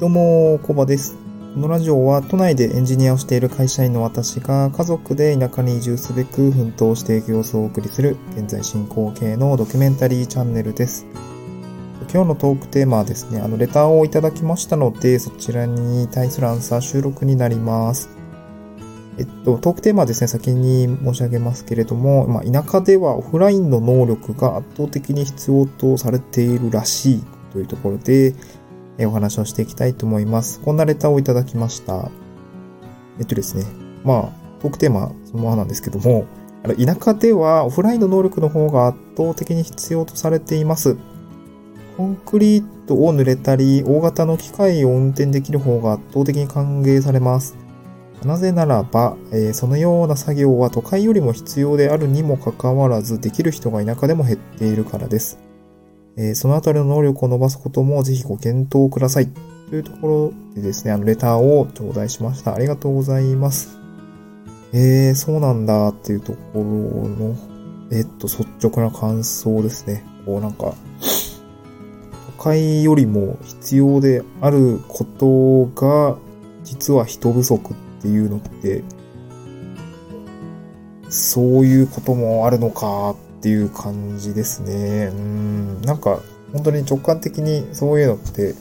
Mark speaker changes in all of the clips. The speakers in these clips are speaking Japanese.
Speaker 1: どうも、コバです。このラジオは都内でエンジニアをしている会社員の私が家族で田舎に移住すべく奮闘していく様子をお送りする現在進行形のドキュメンタリーチャンネルです。今日のトークテーマはですね、あの、レターをいただきましたので、そちらに対するアンサー収録になります。えっと、トークテーマはですね、先に申し上げますけれども、まあ、田舎ではオフラインの能力が圧倒的に必要とされているらしいというところで、お話をしていきたいと思います。こんなレターをいただきました。えっとですね、まあ、トークテーマそのままなんですけども、あの田舎ではオフラインの能力の方が圧倒的に必要とされています。コンクリートを濡れたり、大型の機械を運転できる方が圧倒的に歓迎されます。なぜならば、えーそのような作業は都会よりも必要であるにもかかわらず、できる人が田舎でも減っているからです。えーそのあたりの能力を伸ばすこともぜひご検討ください。というところでですね、あの、レターを頂戴しました。ありがとうございます。えー、そうなんだっていうところの、えっと、率直な感想ですね。こうなんか、都会よりも必要であることが、実は人不足っていうのって、そういうこともあるのかっっていう感じですね。うん、なんか、本当に直感的にそういうのって、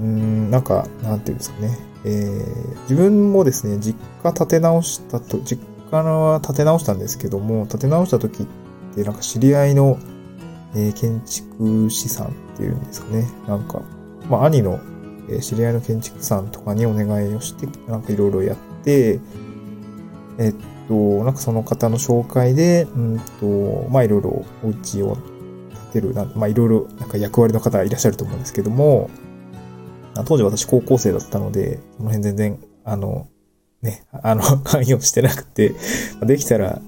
Speaker 1: うん、なんか、なんていうんですかね。えー、自分もですね、実家建て直したと、実家は建て直したんですけども、建て直した時って、なんか知り合いの、えー建築士さんっていうんですかね。なんか、まあ、兄の、えー知り合いの建築士さんとかにお願いをして、なんかいろいろやって、えっと、なんかその方の紹介で、うんと、まあいろいろお家を建てる、まあいろいろなんか役割の方いらっしゃると思うんですけども、当時私高校生だったので、その辺全然、あの、ね、あの、関与してなくて、できたら、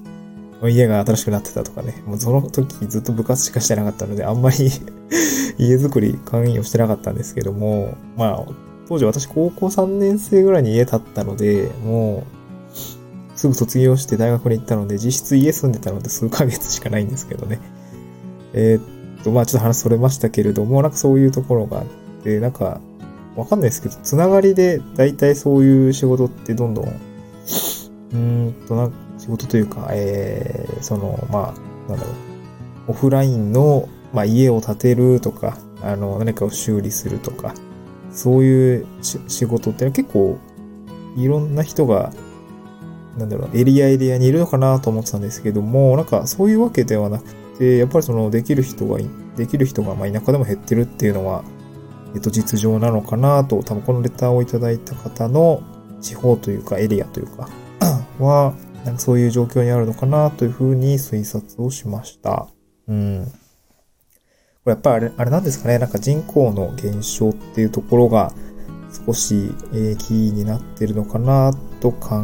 Speaker 1: 家が新しくなってたとかね、もうその時ずっと部活しかしてなかったので、あんまり 家づくり関与してなかったんですけども、まあ、当時私高校3年生ぐらいに家建ったので、もう、すぐ卒業して大学に行ったので、実質家住んでたので数ヶ月しかないんですけどね。えーっと、まあちょっと話それましたけれども、なんかそういうところがあって、なんか、わかんないですけど、つながりで大体そういう仕事ってどんどん、うんと、なんか仕事というか、えー、その、まあ、なんだろう、オフラインの、まあ家を建てるとか、あの、何かを修理するとか、そういうし仕事って結構、いろんな人がなんだろう、エリアエリアにいるのかなと思ってたんですけども、なんかそういうわけではなくて、やっぱりそのできる人が、できる人がまあ田舎でも減ってるっていうのは、えっと実情なのかなと、多分このレターをいただいた方の地方というかエリアというか、は、なんかそういう状況にあるのかなというふうに推察をしました。うん。これやっぱりあれ、あれなんですかね、なんか人口の減少っていうところが、少し、えーキーになってるのかなと考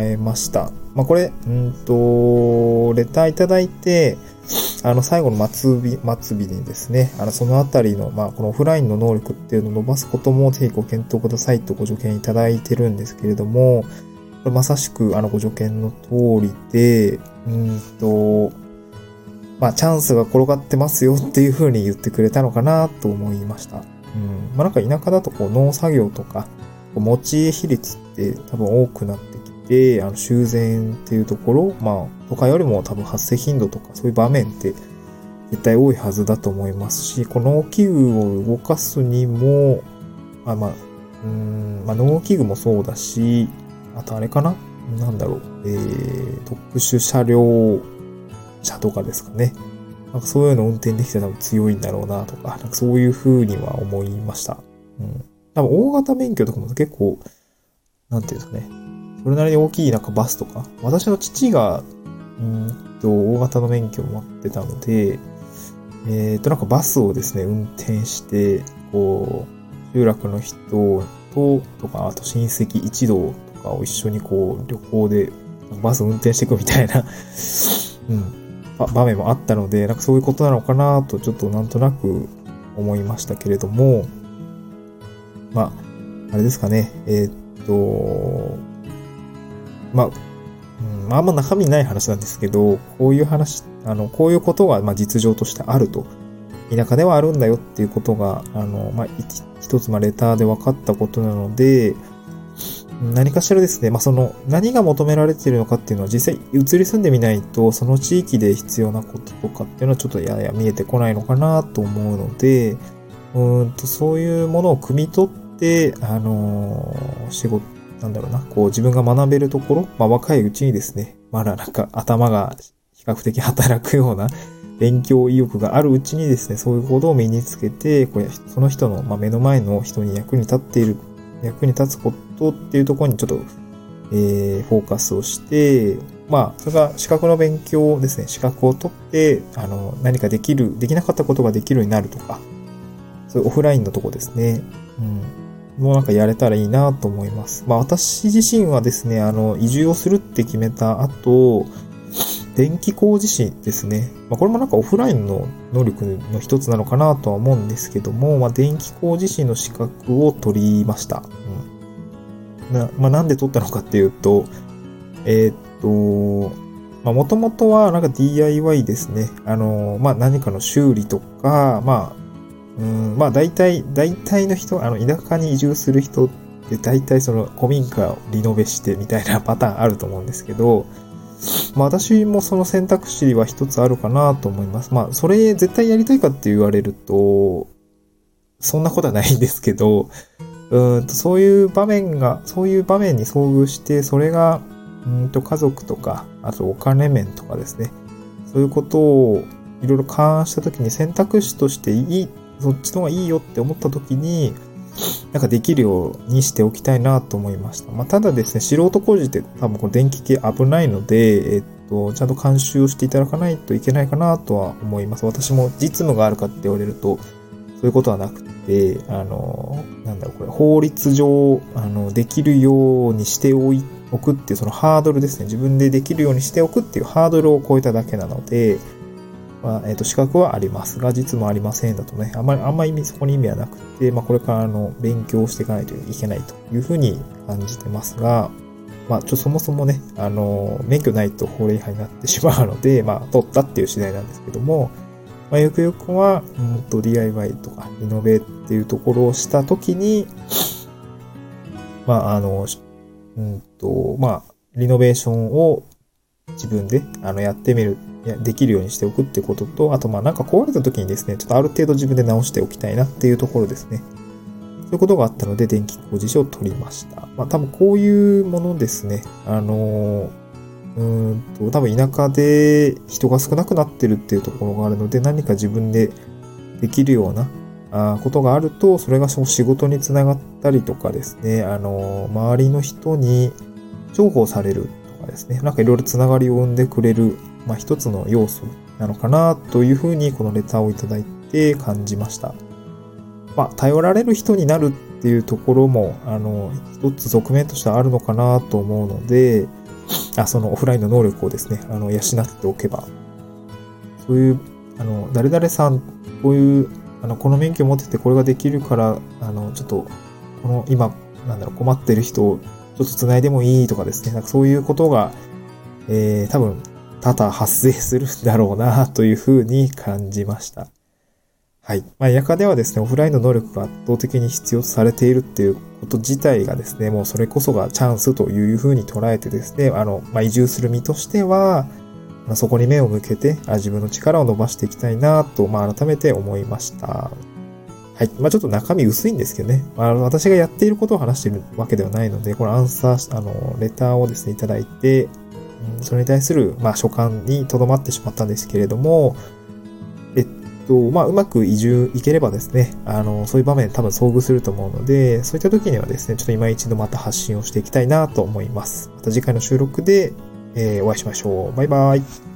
Speaker 1: えました。まあ、これ、うんと、レターいただいて、あの、最後の末尾、末尾にですね、あの、そのあたりの、まあ、このオフラインの能力っていうのを伸ばすこともぜひご検討くださいとご助言いただいてるんですけれども、これまさしく、あの、ご助言の通りで、うんと、まあ、チャンスが転がってますよっていう風に言ってくれたのかなと思いました。うん。まあ、なんか田舎だとこう農作業とか、持ち家比率って多分多くなってきて、あの修繕っていうところ、まあ、とかよりも多分発生頻度とかそういう場面って絶対多いはずだと思いますし、この農機具を動かすにも、まあまあ、うん、まあ農機具もそうだし、あとあれかななんだろう、えー、特殊車両車とかですかね。なんかそういうの運転できて多分強いんだろうなとか、なんかそういう風には思いました。うん。多分大型免許とかも結構、なんていうんですかね。それなりに大きいなんかバスとか。私の父が、うんと、大型の免許を持ってたので、えっ、と、なんかバスをですね、運転して、こう、集落の人と、とか、あと親戚一同とかを一緒にこう、旅行でバス運転していくみたいな、うん、場面もあったので、なんかそういうことなのかなと、ちょっとなんとなく思いましたけれども、まあ、あれですかね、えーっと、まあ、うん、まあんま中身ない話なんですけど、こういう話、あの、こういうことが、まあ実情としてあると。田舎ではあるんだよっていうことが、あの、まあ、一つ、まあレターで分かったことなので、何かしらですね、まあ、その、何が求められているのかっていうのは実際移り住んでみないと、その地域で必要なこととかっていうのはちょっとやや見えてこないのかなと思うので、うんと、そういうものを汲み取って、あのー、仕事、なんだろうな、こう自分が学べるところ、まあ、若いうちにですね、まだなんか頭が比較的働くような勉強意欲があるうちにですね、そういうことを身につけて、こうその人の、まあ、目の前の人に役に立っている役に立つことっていうところにちょっと、えー、フォーカスをして、まあ、それが資格の勉強ですね。資格を取って、あの、何かできる、できなかったことができるようになるとか、そういうオフラインのとこですね。うん。もうなんかやれたらいいなと思います。まあ私自身はですね、あの、移住をするって決めた後、電気工事士ですね。まあ、これもなんかオフラインの能力の一つなのかなとは思うんですけども、まあ、電気工事士の資格を取りました。うん。な、まあ、なんで取ったのかっていうと、えー、っと、まあ、もともとはなんか DIY ですね。あの、まあ、何かの修理とか、まあ、うん、まあ、大体、大体の人、あの、田舎に移住する人って大体その古民家をリノベしてみたいなパターンあると思うんですけど、まあ私もその選択肢は一つあるかなと思います。まあそれ絶対やりたいかって言われると、そんなことはないんですけど、うんとそういう場面が、そういう場面に遭遇して、それが、うんと家族とか、あとお金面とかですね、そういうことをいろいろ勘案したときに選択肢としていい、そっちの方がいいよって思ったときに、なんかできるようにしておきたいなと思いました。まあ、ただですね、素人工事って多分この電気系危ないので、えっと、ちゃんと監修をしていただかないといけないかなとは思います。私も実務があるかって言われると、そういうことはなくて、あの、なんだろう、これ、法律上、あの、できるようにしておい、おくっていうそのハードルですね。自分でできるようにしておくっていうハードルを超えただけなので、まあ、えっ、ー、と、資格はありますが、実もありませんだとね、あんまり、あんまりそこに意味はなくて、まあ、これからの勉強をしていかないといけないというふうに感じてますが、まあ、ちょ、そもそもね、あの、免許ないと法令違反になってしまうので、まあ、取ったっていう次第なんですけども、まあ、ゆくゆくは、うんと、DIY とか、リノベっていうところをしたときに、まあ、あの、うんと、まあ、リノベーションを自分で、あの、やってみるできるようにしておくってことと、あとまあなんか壊れた時にですね、ちょっとある程度自分で直しておきたいなっていうところですね。そういうことがあったので電気工事士を取りました。まあ多分こういうものですね。あのうんと、多分田舎で人が少なくなってるっていうところがあるので、何か自分でできるようなことがあると、それが仕事につながったりとかですね、あの、周りの人に重宝されるとかですね、なんかいろいろつながりを生んでくれるまあ、一つの要素なのかなというふうにこのレターをいただいて感じました。まあ、頼られる人になるっていうところも、あの、一つ側面としてはあるのかなと思うので、あ、そのオフラインの能力をですね、あの、養っておけば、そういう、あの、誰々さん、こういう、あの、この免許を持っててこれができるから、あの、ちょっと、この今、なんだろう、困ってる人をちょっと繋いでもいいとかですね、なんかそういうことが、えー、多分多々発生するんだろうなというふうに感じました。はい。まあ、夜間ではですね、オフラインの能力が圧倒的に必要とされているっていうこと自体がですね、もうそれこそがチャンスというふうに捉えてですね、あの、まあ、移住する身としては、まあ、そこに目を向けてあ、自分の力を伸ばしていきたいなと、まあ、改めて思いました。はい。まあ、ちょっと中身薄いんですけどね。まあ、私がやっていることを話しているわけではないので、このアンサー、あの、レターをですね、いただいて、それに対する、まあ、所感にとどまってしまったんですけれども、えっと、まあ、うまく移住いければですね、あの、そういう場面多分遭遇すると思うので、そういった時にはですね、ちょっと今一度また発信をしていきたいなと思います。また次回の収録で、えー、お会いしましょう。バイバイ。